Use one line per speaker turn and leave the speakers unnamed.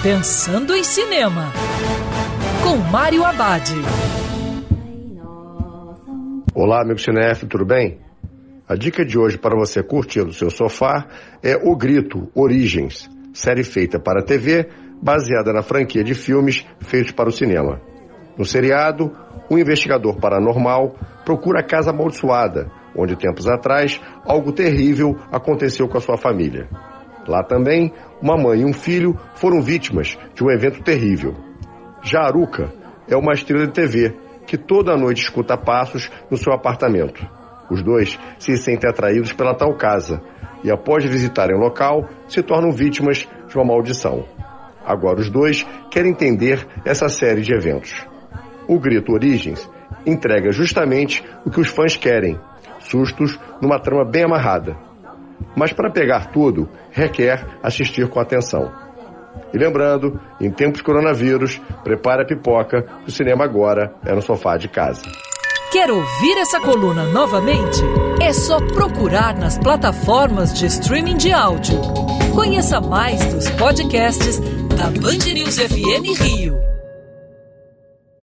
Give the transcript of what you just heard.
Pensando em Cinema, com Mário Abad.
Olá, amigo cinef, tudo bem? A dica de hoje para você curtir no seu sofá é O Grito Origens, série feita para a TV, baseada na franquia de filmes feitos para o cinema. No seriado, um investigador paranormal procura a casa amaldiçoada, onde tempos atrás algo terrível aconteceu com a sua família. Lá também, uma mãe e um filho foram vítimas de um evento terrível. Já Aruca é uma estrela de TV que toda noite escuta passos no seu apartamento. Os dois se sentem atraídos pela tal casa e, após visitarem o local, se tornam vítimas de uma maldição. Agora os dois querem entender essa série de eventos. O Grito Origens entrega justamente o que os fãs querem: sustos numa trama bem amarrada. Mas para pegar tudo, requer assistir com atenção. E lembrando, em tempos coronavírus, prepare a pipoca, o cinema agora é no sofá de casa.
Quer ouvir essa coluna novamente? É só procurar nas plataformas de streaming de áudio. Conheça mais dos podcasts da Band News FM Rio.